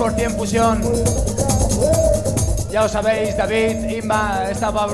sabéis, Pedro Soler, 100% fusión. Ya os sabéis, David, Inma, está para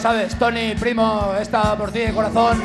sabes, Tony, primo, está por ti de corazón.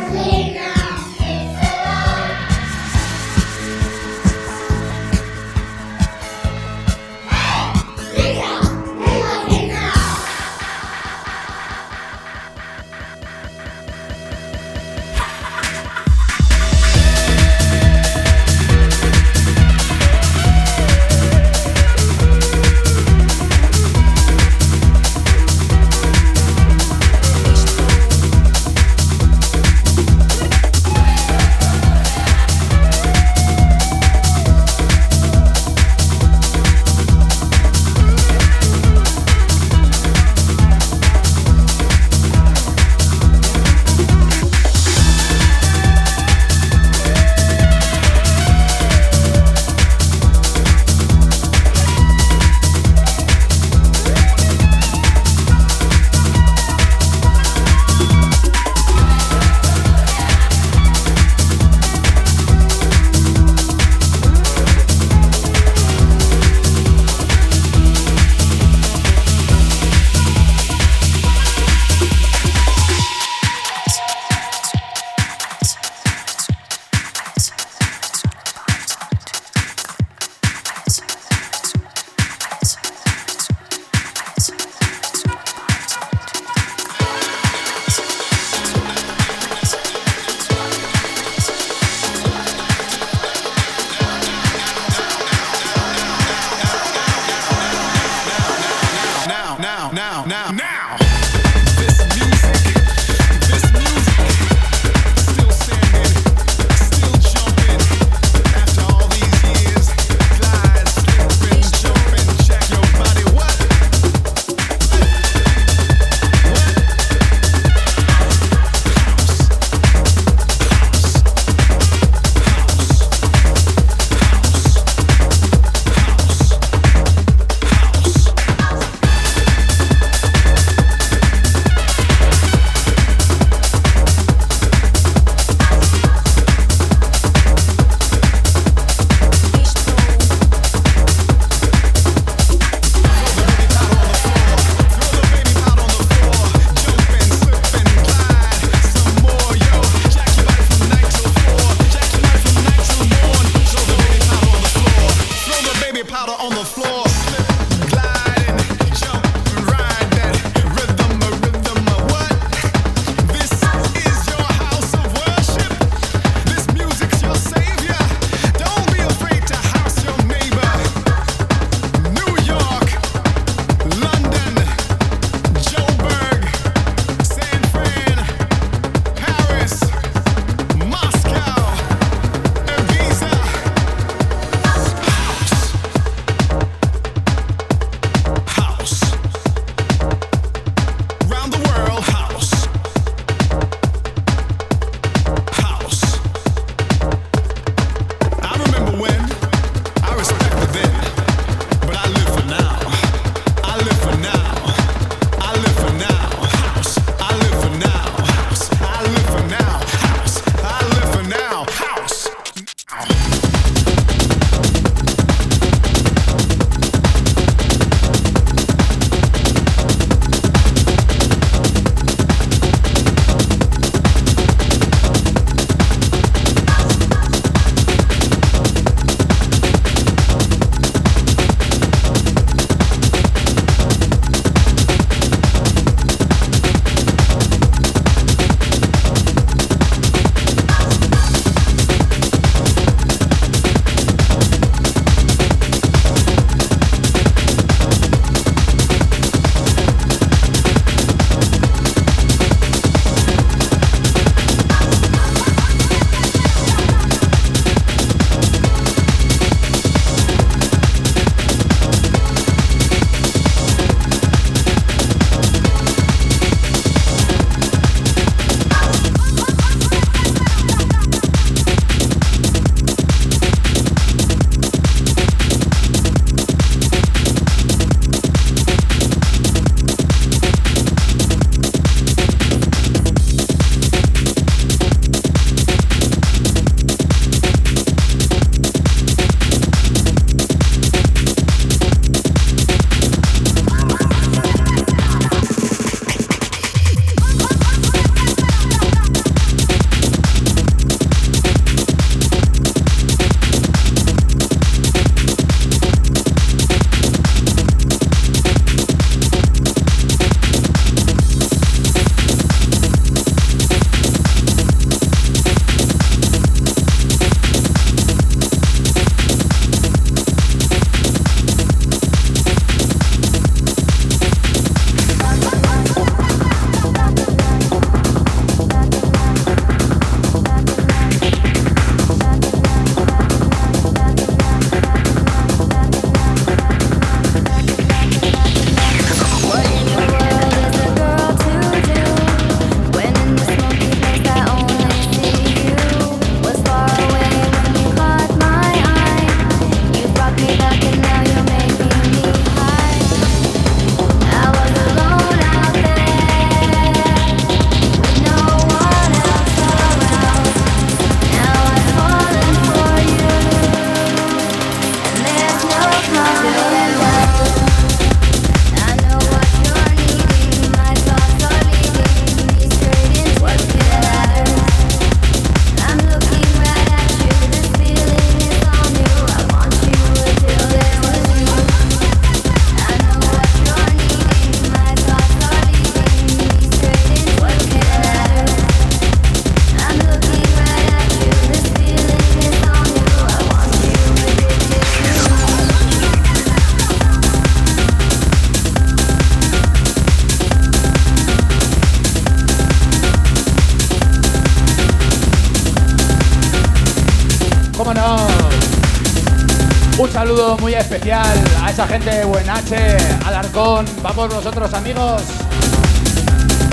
Especial a esa gente de Buenache, Alarcón, vamos nosotros amigos.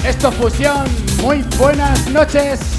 Esto es Fusión, muy buenas noches.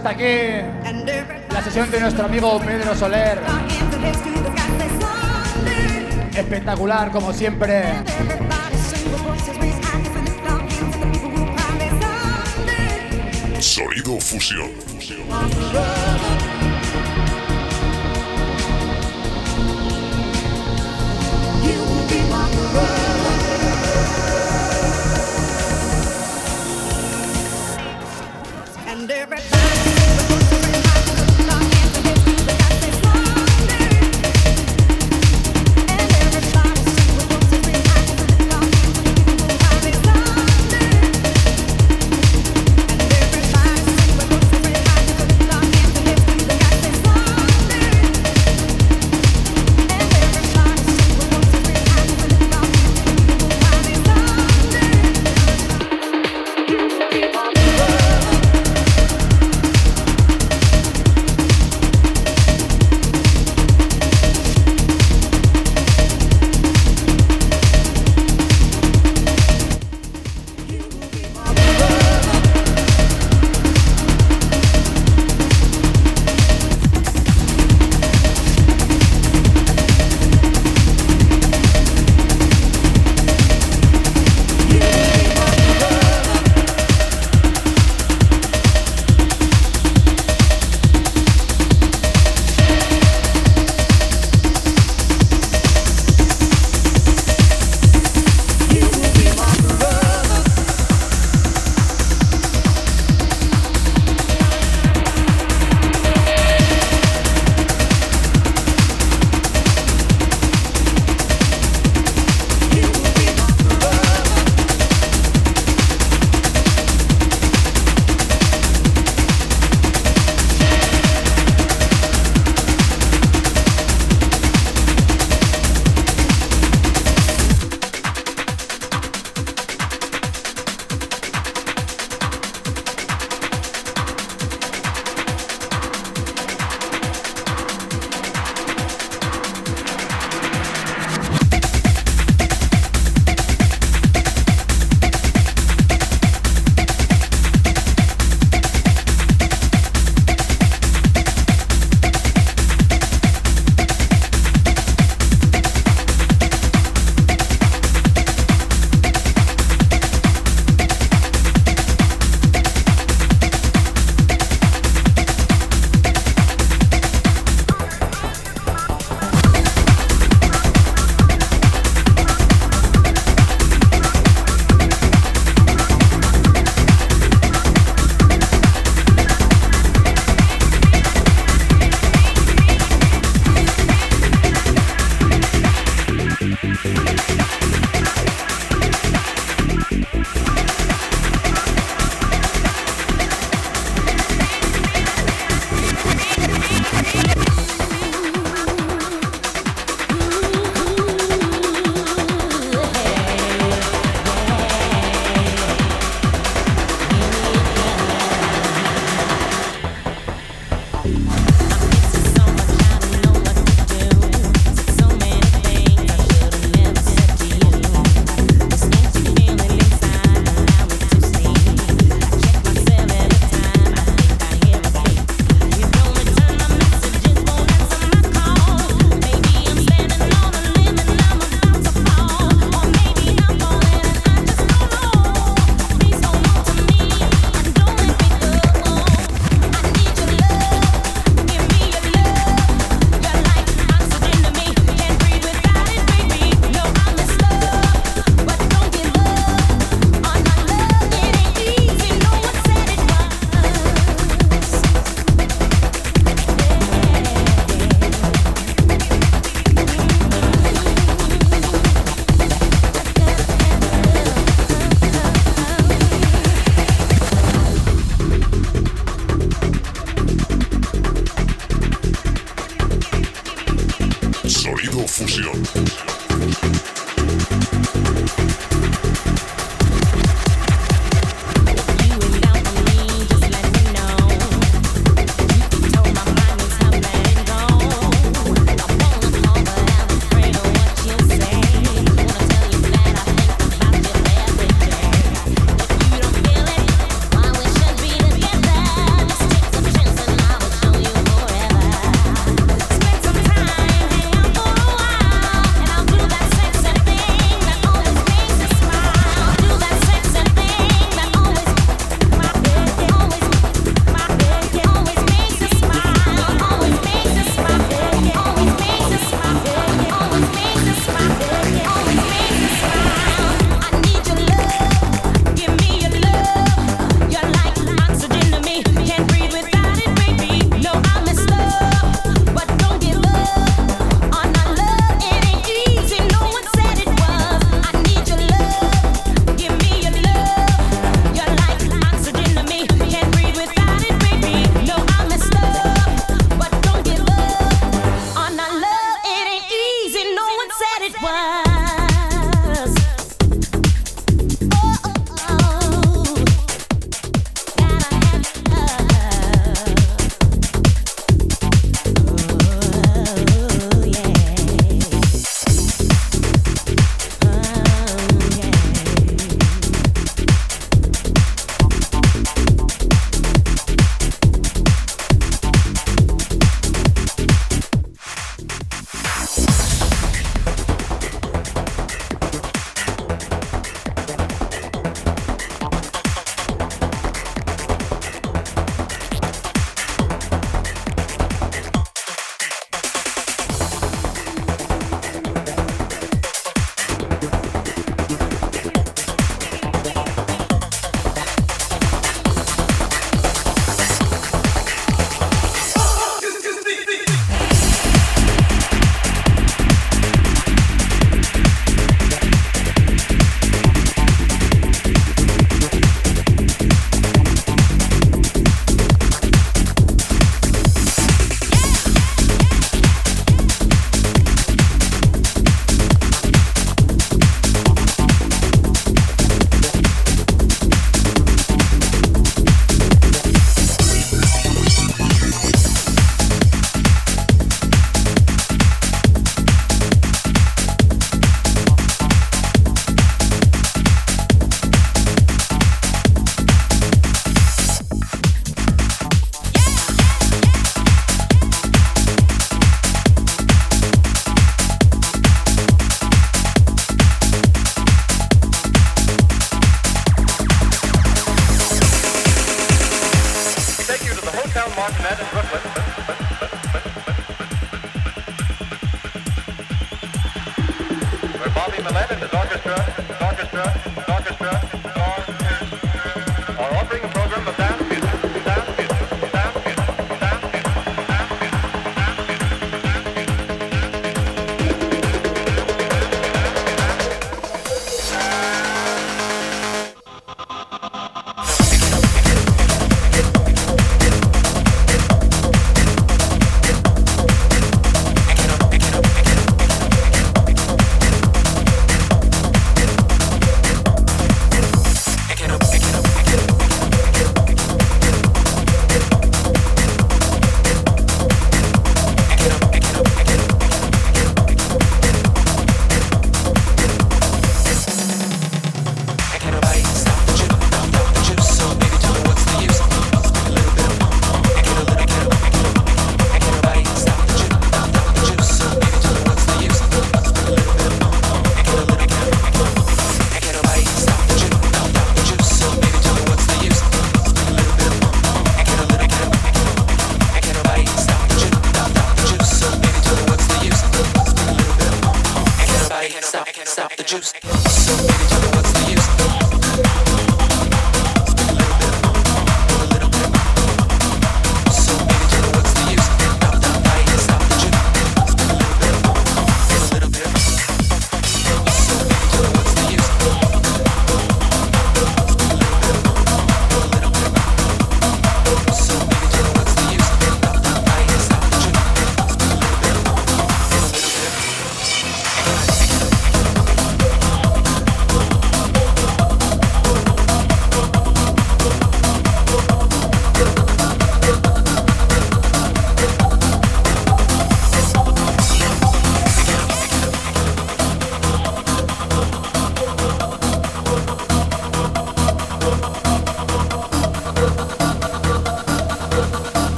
Hasta aquí la sesión de nuestro amigo Pedro Soler. Espectacular, como siempre. Sonido Fusión.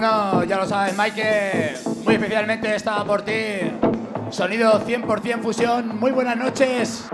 No, ya lo sabes, Mike, muy especialmente está por ti. Sonido 100% fusión. Muy buenas noches.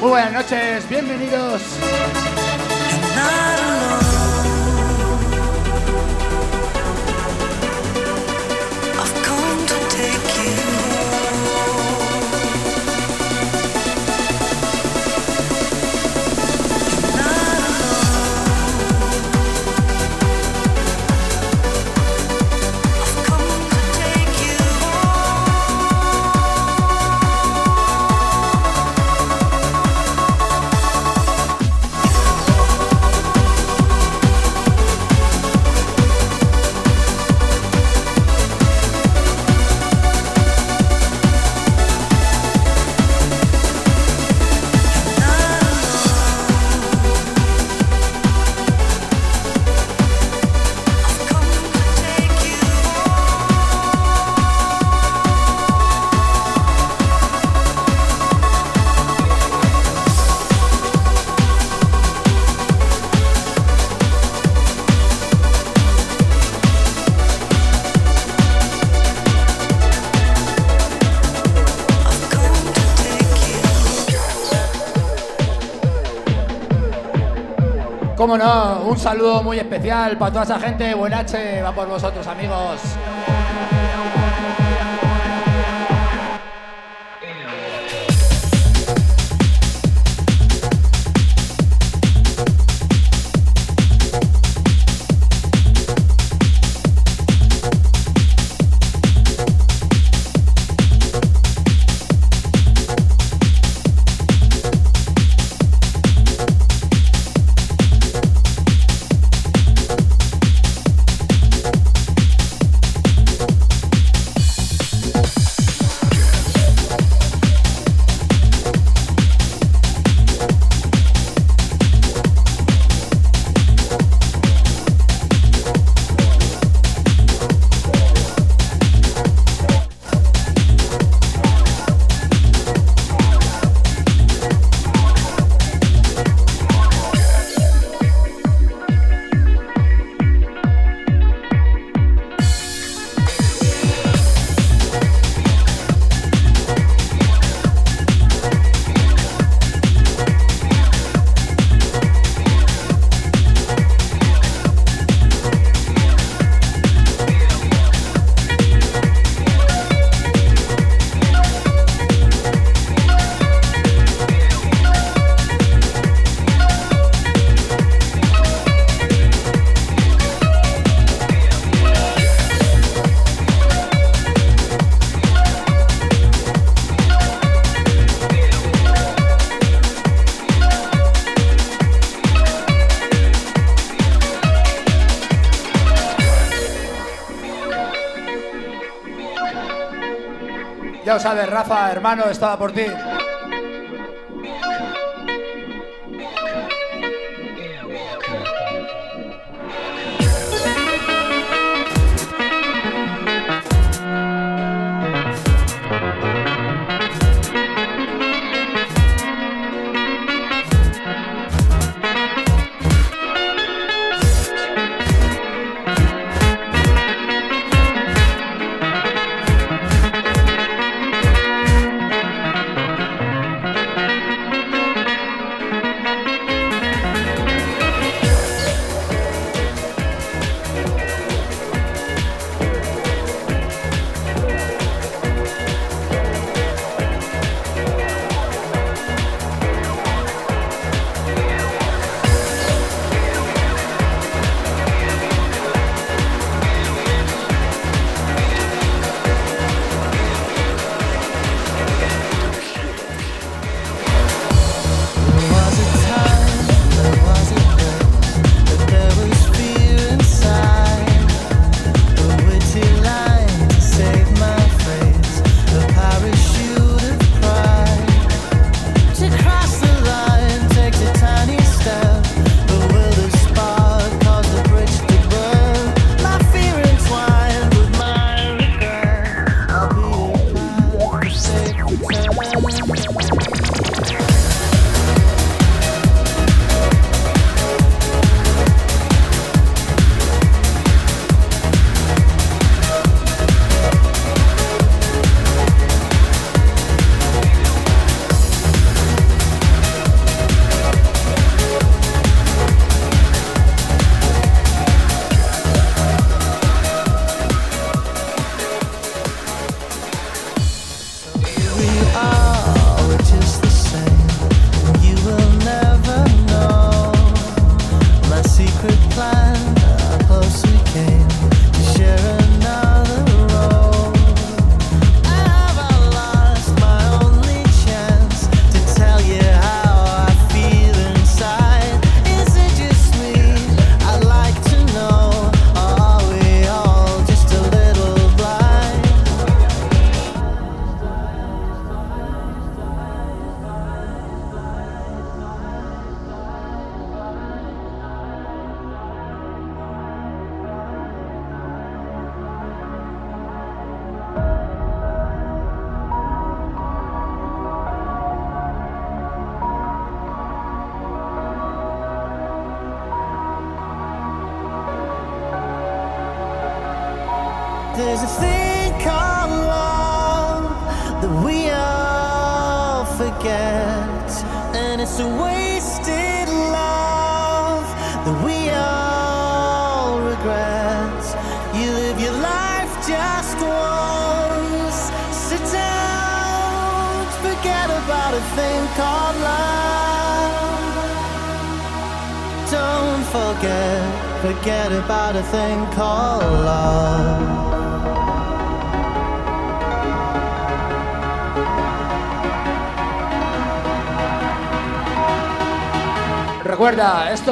Muy buenas noches, bienvenidos. Un saludo muy especial para toda esa gente. Buenache, va por vosotros, amigos. Rafa, hermano, estaba por ti.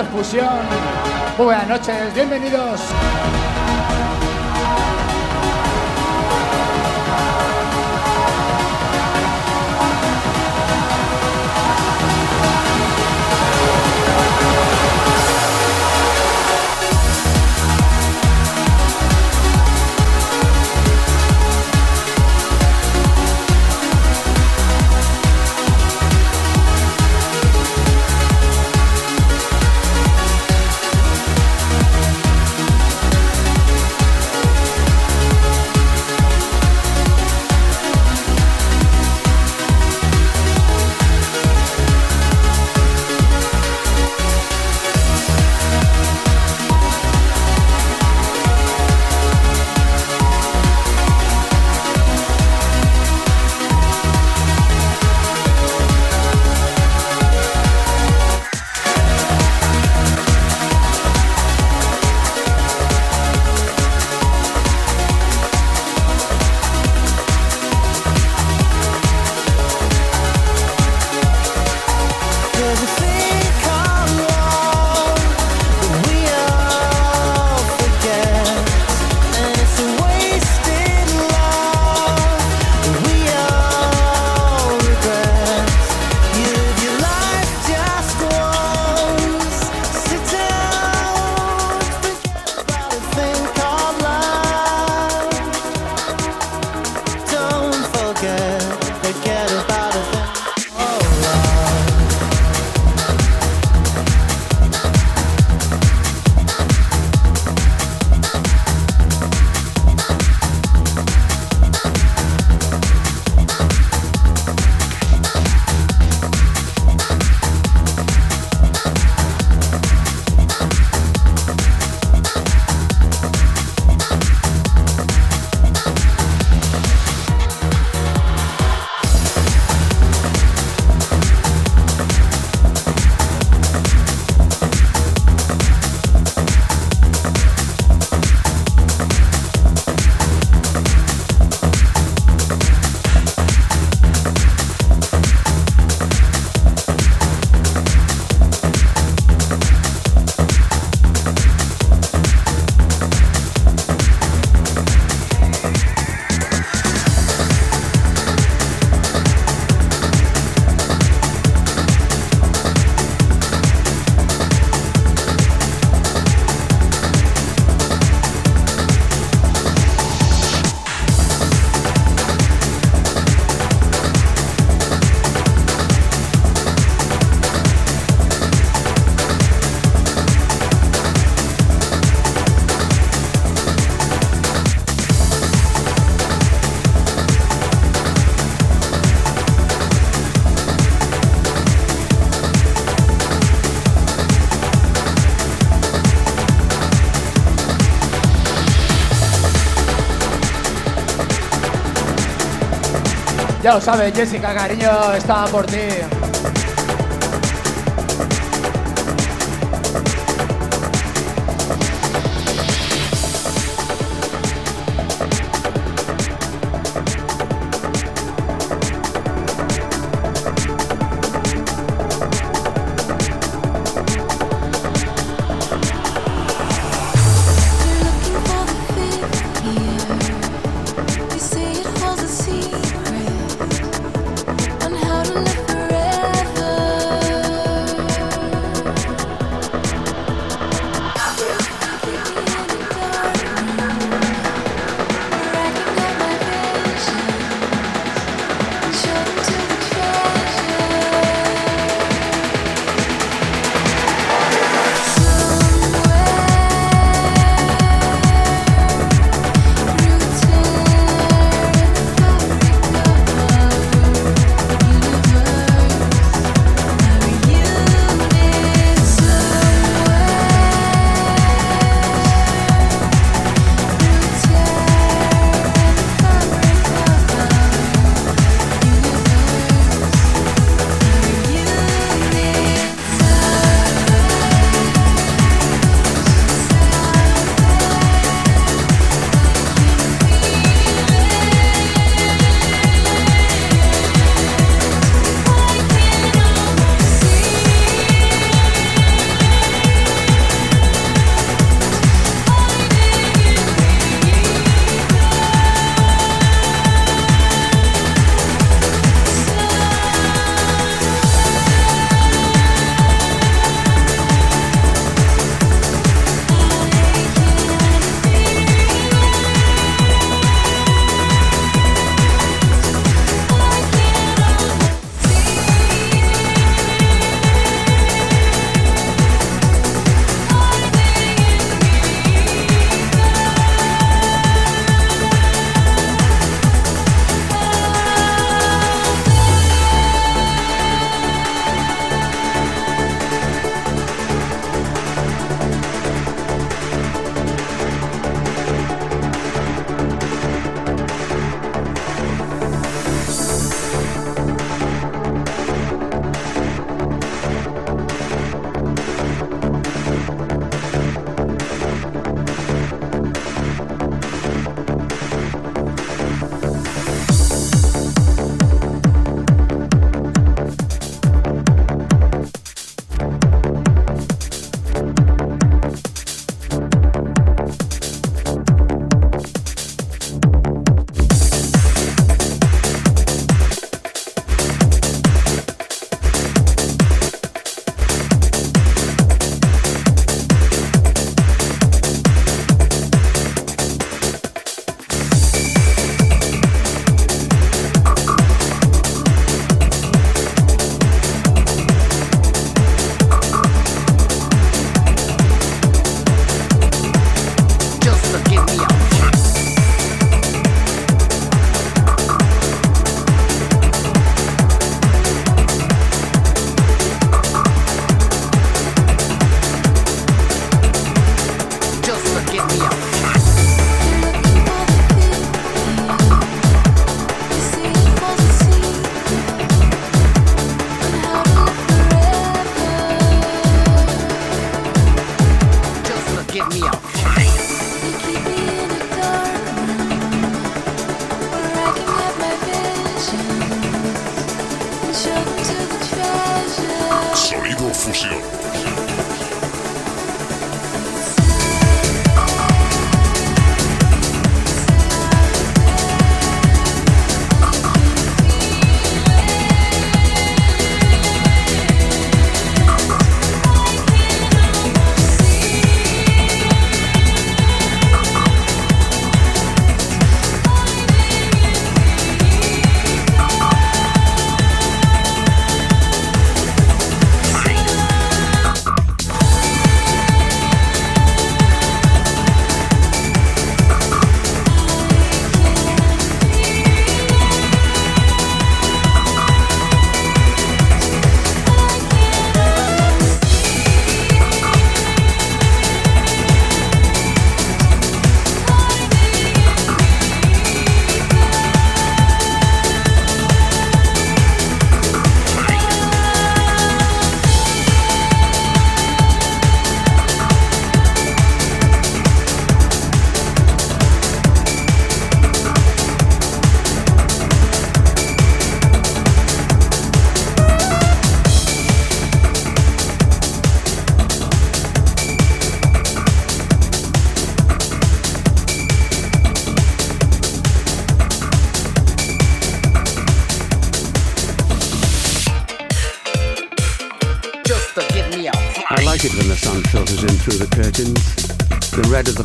Percusión. Muy buenas noches, bienvenidos. Ya lo sabes, Jessica, cariño, está por ti.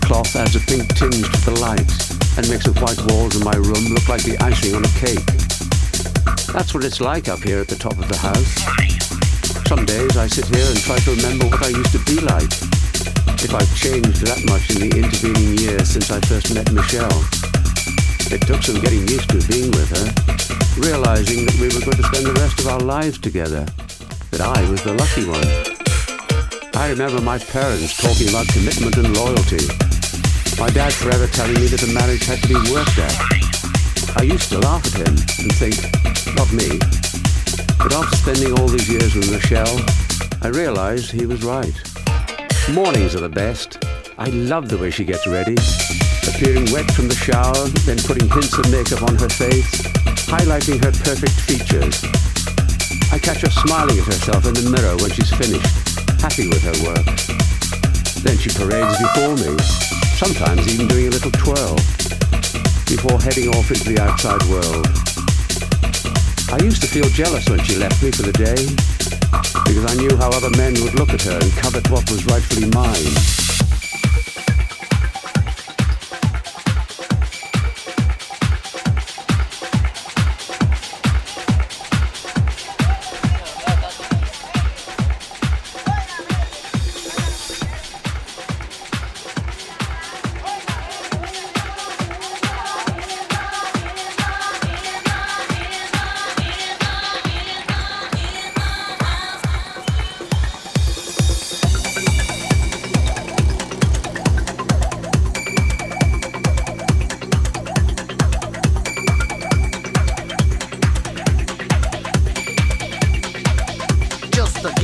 Cloth adds a pink tinge to the light and makes the white walls of my room look like the icing on a cake. That's what it's like up here at the top of the house. Some days I sit here and try to remember what I used to be like. If I've changed that much in the intervening years since I first met Michelle. It took some getting used to being with her, realizing that we were going to spend the rest of our lives together, that I was the lucky one. I remember my parents talking about commitment and loyalty. My dad forever telling me that a marriage had to be worked at. I used to laugh at him and think, not me. But after spending all these years with Michelle, I realized he was right. Mornings are the best. I love the way she gets ready appearing wet from the shower, then putting hints of makeup on her face, highlighting her perfect features. I catch her smiling at herself in the mirror when she's finished, happy with her work. Then she parades before me, sometimes even doing a little twirl, before heading off into the outside world. I used to feel jealous when she left me for the day, because I knew how other men would look at her and covet what was rightfully mine.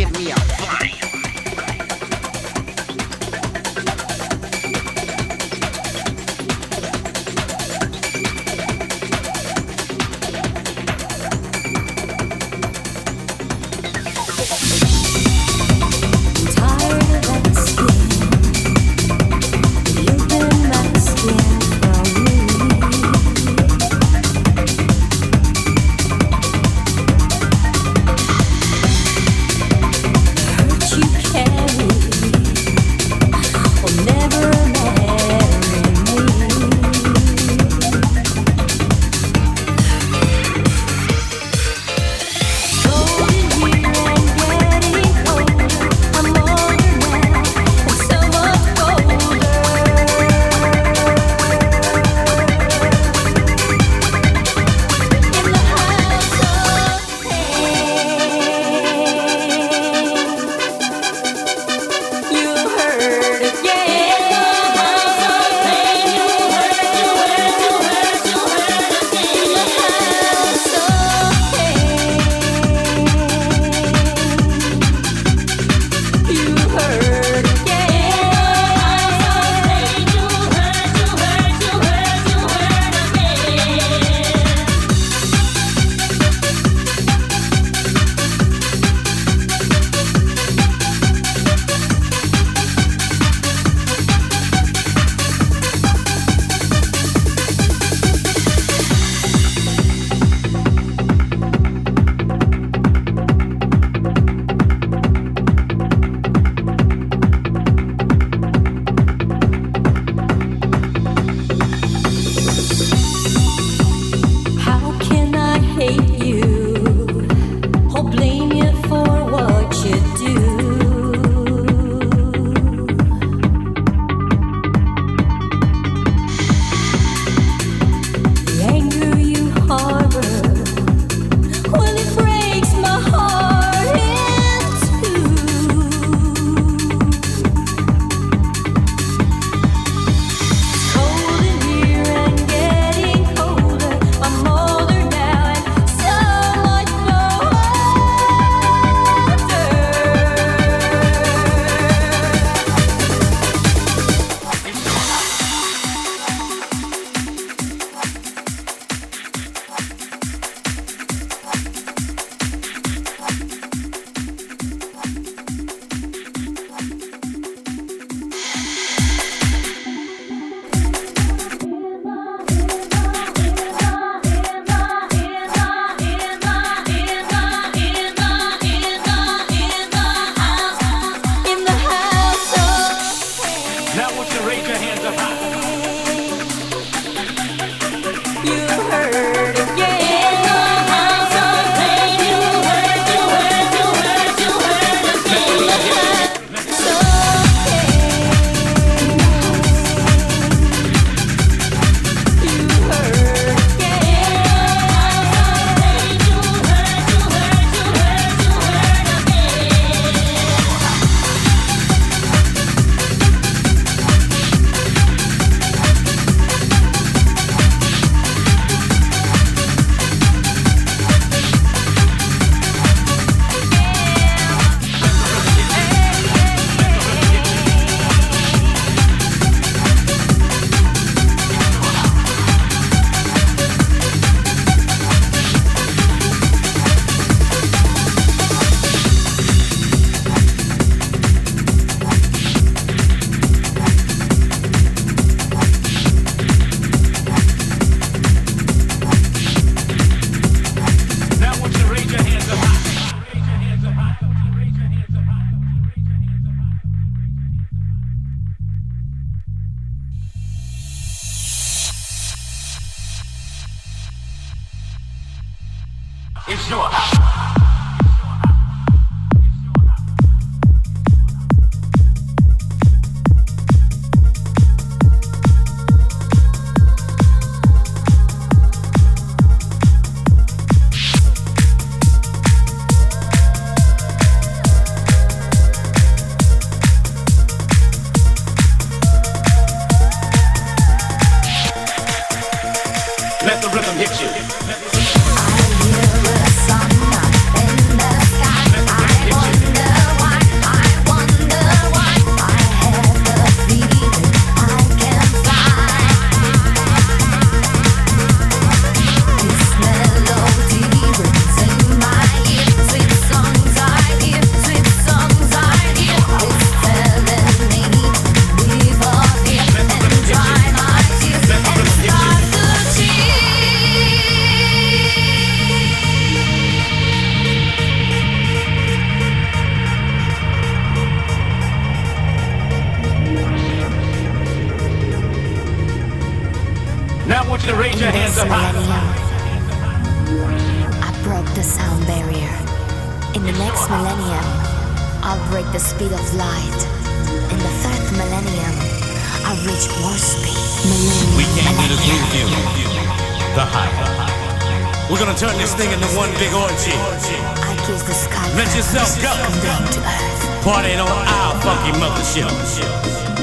get me out.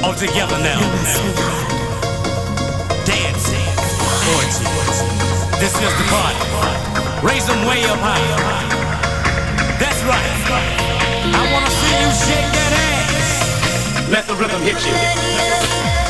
All together now. Dance. Orgy. This is the party. Raise them way up high. That's right. I wanna see you shake that ass. Let the rhythm hit you.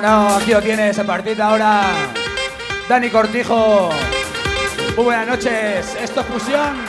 No, aquí lo tienes en partida ahora. Dani Cortijo. Muy buenas noches. Esto es Fusión.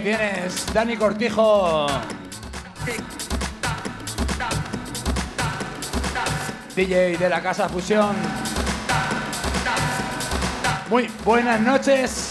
Tienes, Dani Cortijo. DJ de la Casa Fusión. Muy buenas noches.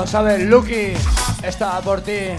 Lo sabes, Lucky está por ti.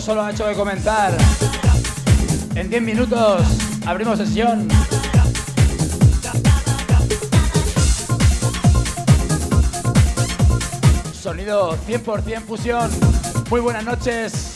Solo ha hecho de comenzar. En 10 minutos abrimos sesión. Sonido 100% fusión. Muy buenas noches.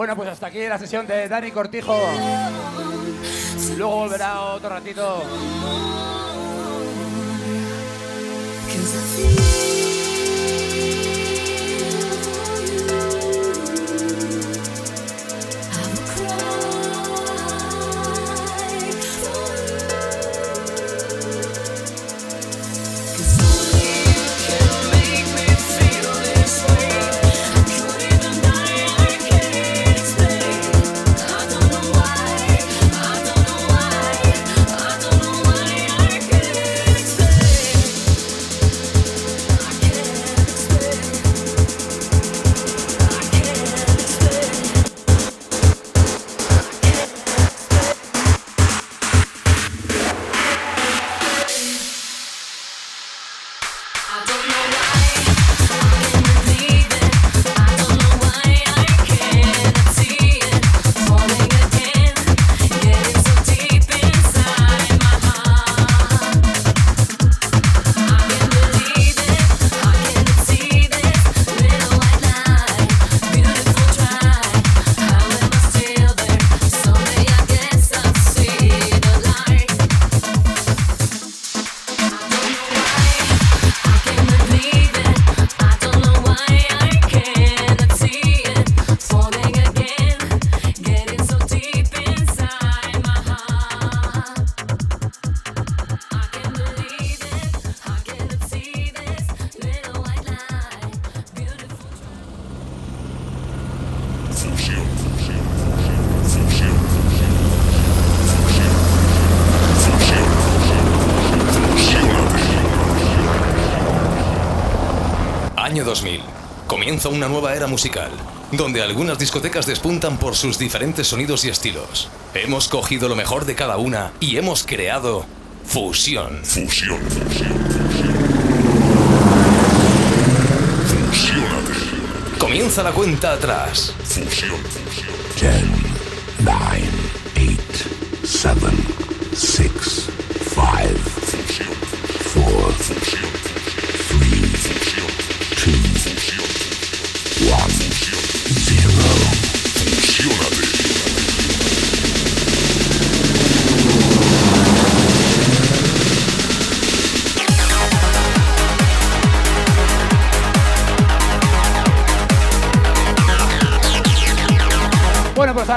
Bueno, pues hasta aquí la sesión de Dani Cortijo. Luego volverá otro ratito. Comienza una nueva era musical, donde algunas discotecas despuntan por sus diferentes sonidos y estilos. Hemos cogido lo mejor de cada una y hemos creado Fusión. Fusión. Fusiónate. Comienza la cuenta atrás. Fusión. 10,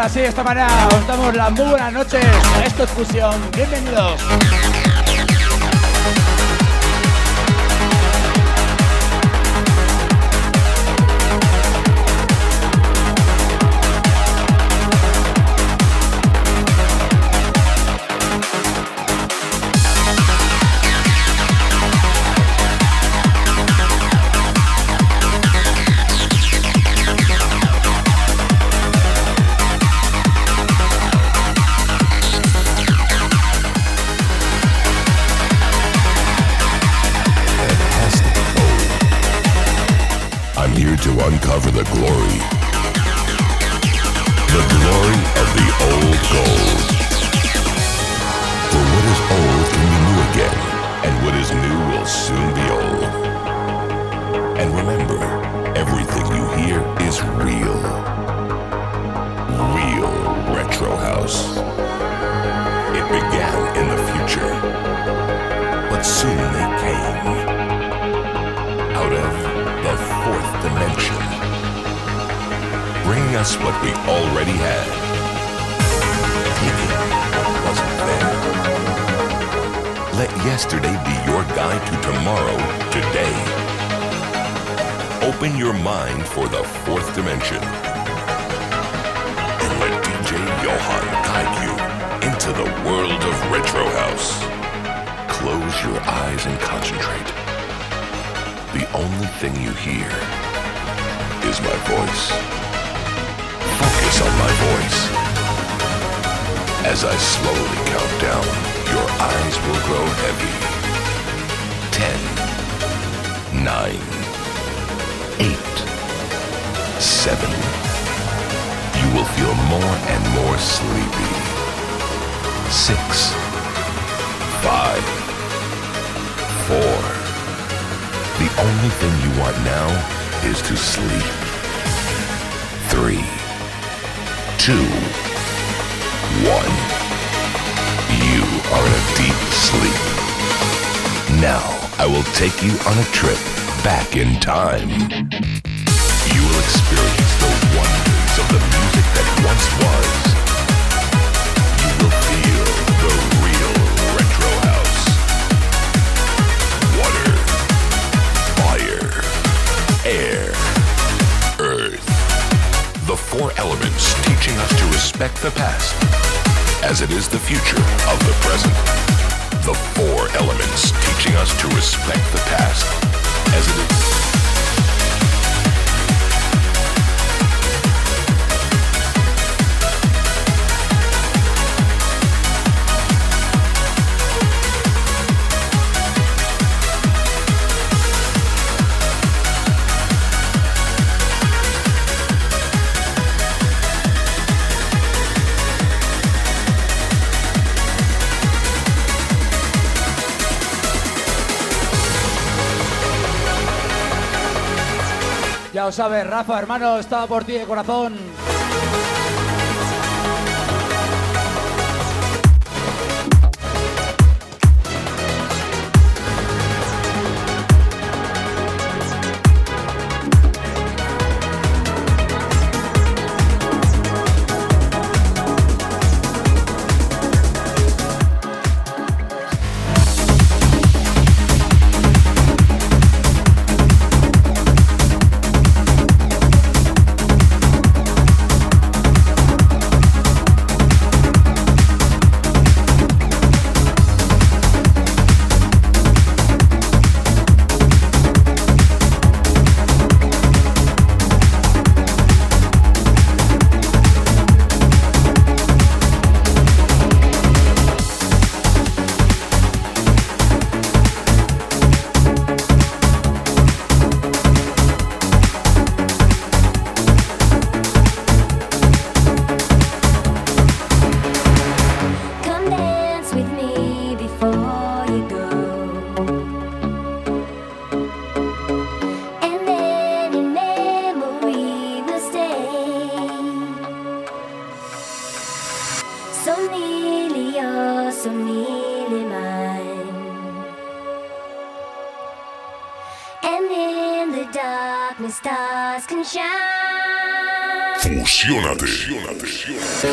Bueno, pues ahora sí, de esta manera os damos las muy buenas noches. Esto es Fusión. Bienvenidos. On a trip back in time. You will experience the wonders of the music that once was. You will feel the real retro house. Water, fire, air, earth. The four elements teaching us to respect the past as it is the future sabes, Rafa, hermano, estaba por ti de corazón. Apaixonate. Apaixonate.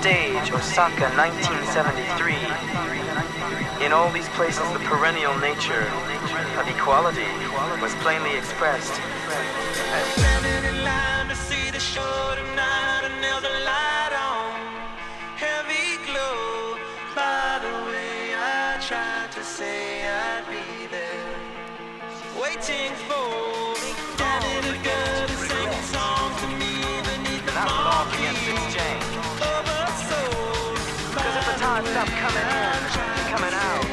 Stage, Osaka, 1973. In all these places, the perennial nature of equality was plainly expressed. Heavy coming in coming out,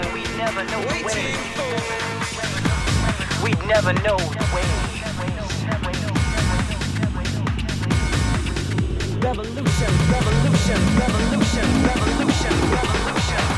then we never know the way. We'd never know the way. Revolution, revolution, revolution, revolution, revolution.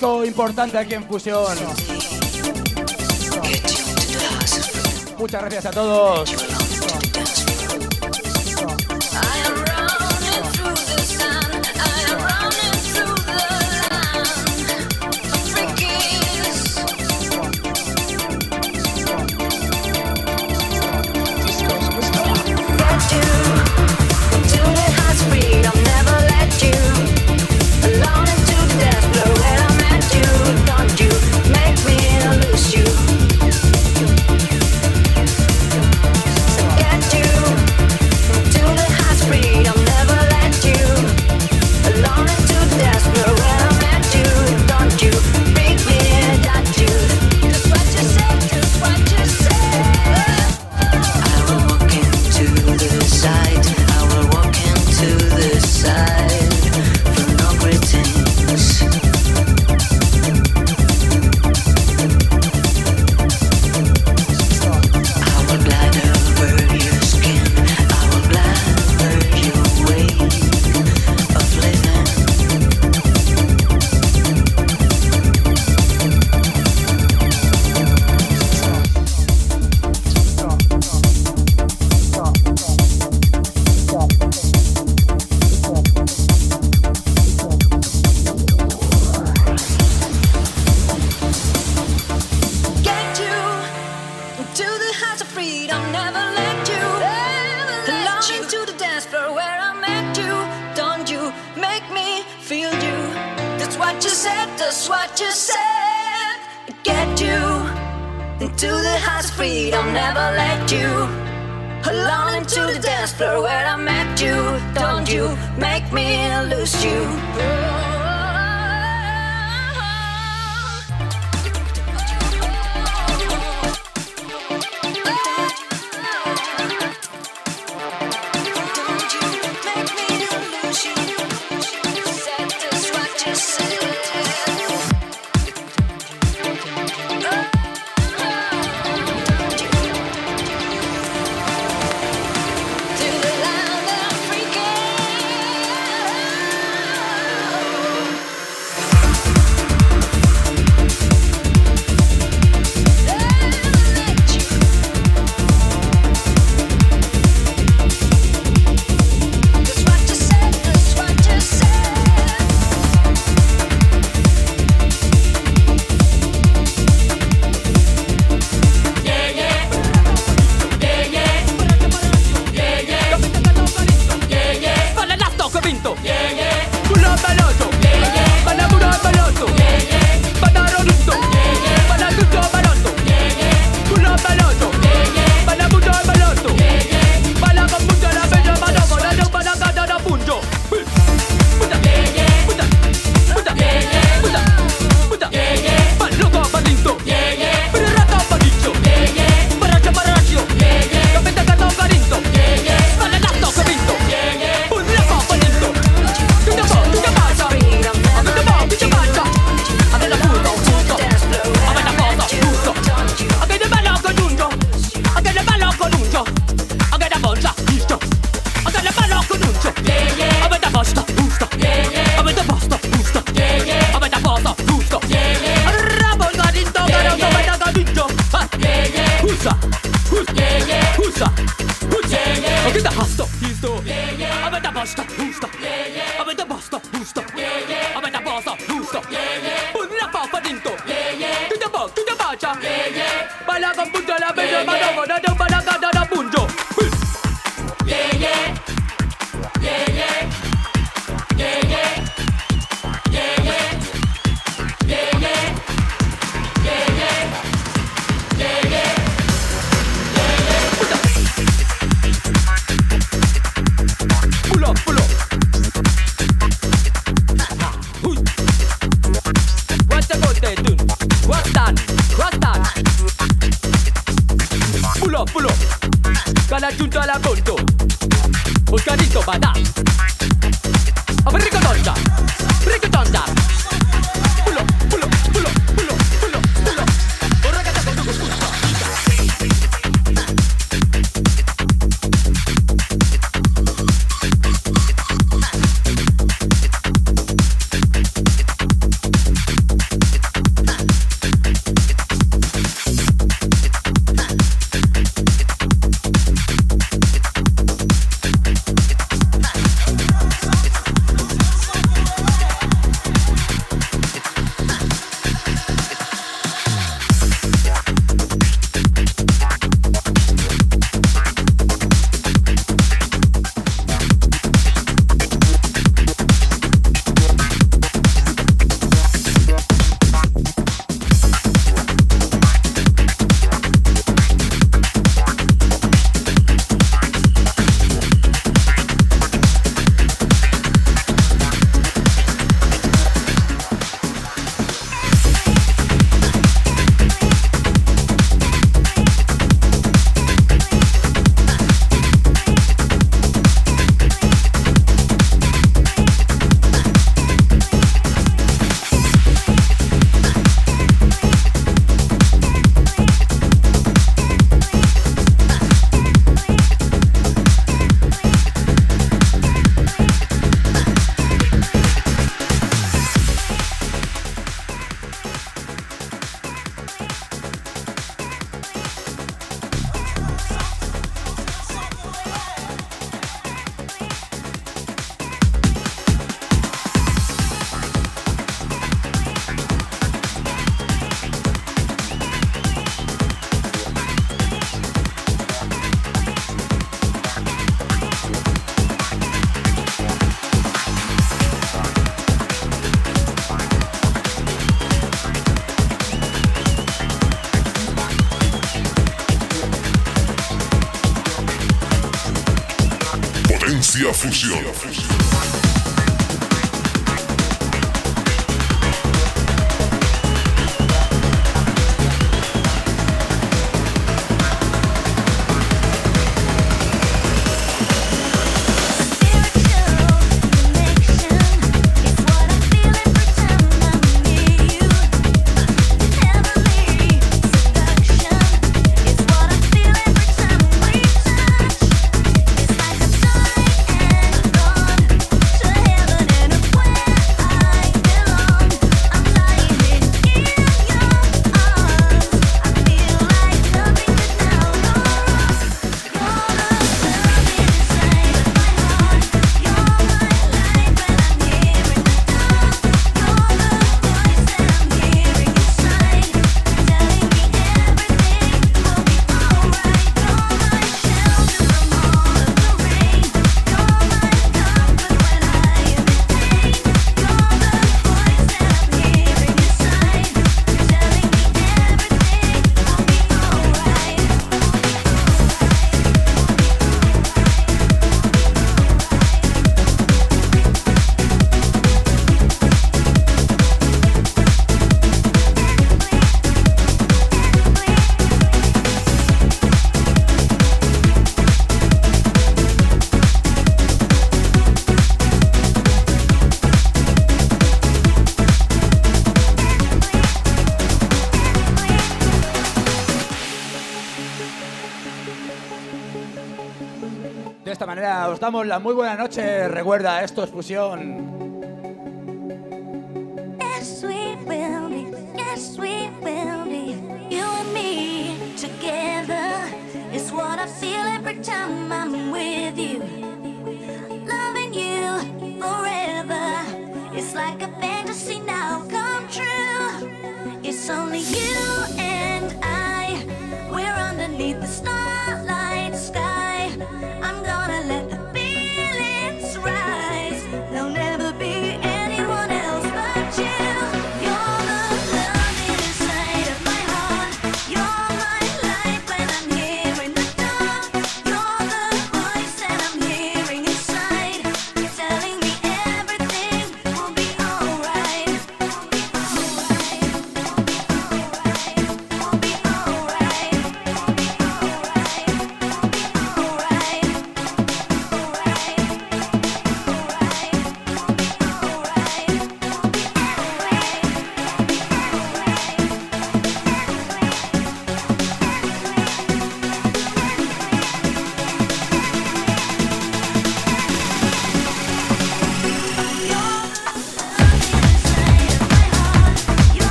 Disco importante aquí en Fusión. Muchas gracias a todos. Esta manera os damos la muy buena noche. Recuerda, esto es fusión.